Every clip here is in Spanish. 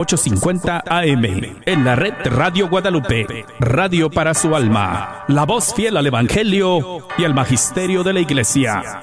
850 AM en la red Radio Guadalupe, radio para su alma, la voz fiel al Evangelio y al Magisterio de la Iglesia.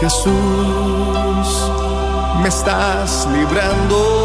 Jesús, me estás librando.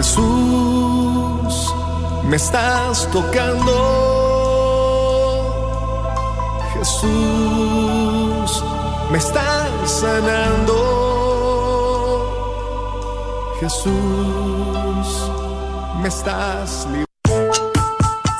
Jesús, me estás tocando. Jesús, me estás sanando. Jesús, me estás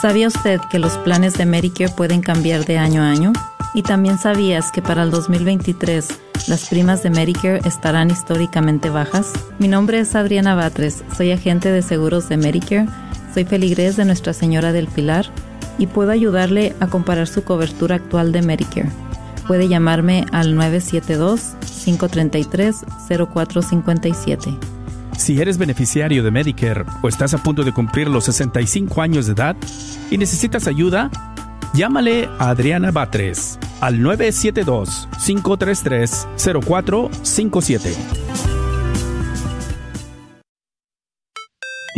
¿Sabía usted que los planes de Medicare pueden cambiar de año a año? Y también sabías que para el 2023 las primas de Medicare estarán históricamente bajas. Mi nombre es Adriana Batres, soy agente de seguros de Medicare, soy feligrés de Nuestra Señora del Pilar y puedo ayudarle a comparar su cobertura actual de Medicare. Puede llamarme al 972-533-0457. Si eres beneficiario de Medicare o estás a punto de cumplir los 65 años de edad y necesitas ayuda, llámale a Adriana Batres al 972-533-0457.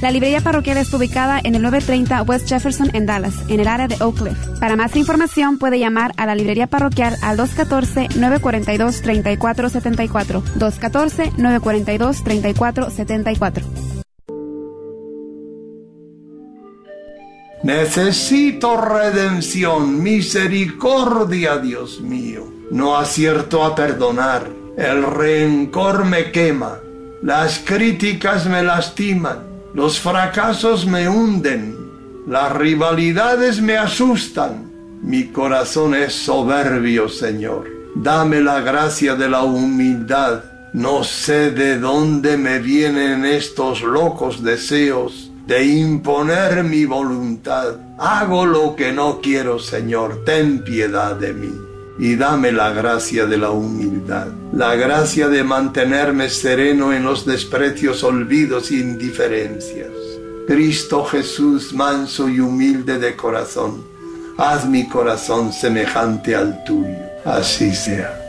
La librería parroquial está ubicada en el 930 West Jefferson en Dallas, en el área de Oak. Para más información puede llamar a la librería parroquial al 214-942-3474. 214-942-3474. Necesito redención, misericordia, Dios mío. No acierto a perdonar. El rencor me quema. Las críticas me lastiman. Los fracasos me hunden. Las rivalidades me asustan. Mi corazón es soberbio, Señor. Dame la gracia de la humildad. No sé de dónde me vienen estos locos deseos de imponer mi voluntad. Hago lo que no quiero, Señor. Ten piedad de mí. Y dame la gracia de la humildad, la gracia de mantenerme sereno en los desprecios, olvidos e indiferencias. Cristo Jesús, manso y humilde de corazón, haz mi corazón semejante al tuyo. Así sea.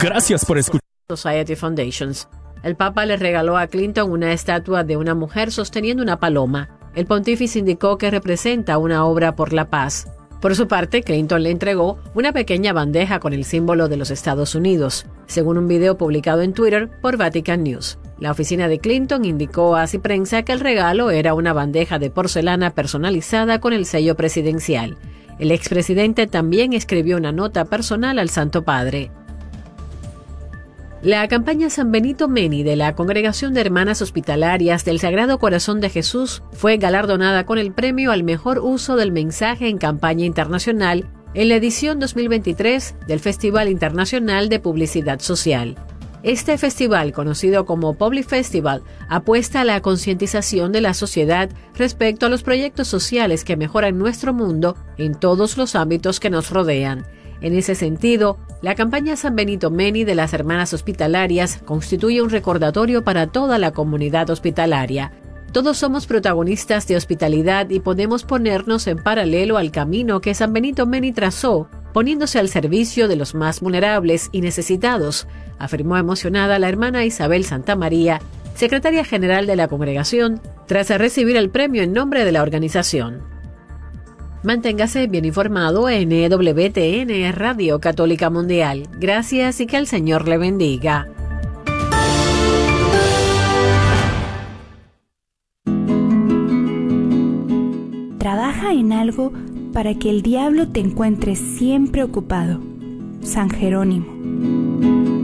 Gracias por escuchar. Society Foundations El Papa le regaló a Clinton una estatua de una mujer sosteniendo una paloma. El pontífice indicó que representa una obra por la paz. Por su parte, Clinton le entregó una pequeña bandeja con el símbolo de los Estados Unidos, según un video publicado en Twitter por Vatican News. La oficina de Clinton indicó a Prensa que el regalo era una bandeja de porcelana personalizada con el sello presidencial. El expresidente también escribió una nota personal al Santo Padre. La campaña San Benito Meni de la Congregación de Hermanas Hospitalarias del Sagrado Corazón de Jesús fue galardonada con el premio al mejor uso del mensaje en campaña internacional en la edición 2023 del Festival Internacional de Publicidad Social. Este festival, conocido como Public Festival, apuesta a la concientización de la sociedad respecto a los proyectos sociales que mejoran nuestro mundo en todos los ámbitos que nos rodean. En ese sentido, la campaña San Benito Meni de las Hermanas Hospitalarias constituye un recordatorio para toda la comunidad hospitalaria. Todos somos protagonistas de hospitalidad y podemos ponernos en paralelo al camino que San Benito Meni trazó, poniéndose al servicio de los más vulnerables y necesitados, afirmó emocionada la hermana Isabel Santa María, secretaria general de la congregación, tras recibir el premio en nombre de la organización. Manténgase bien informado en EWTN Radio Católica Mundial. Gracias y que el Señor le bendiga. Trabaja en algo para que el diablo te encuentre siempre ocupado. San Jerónimo.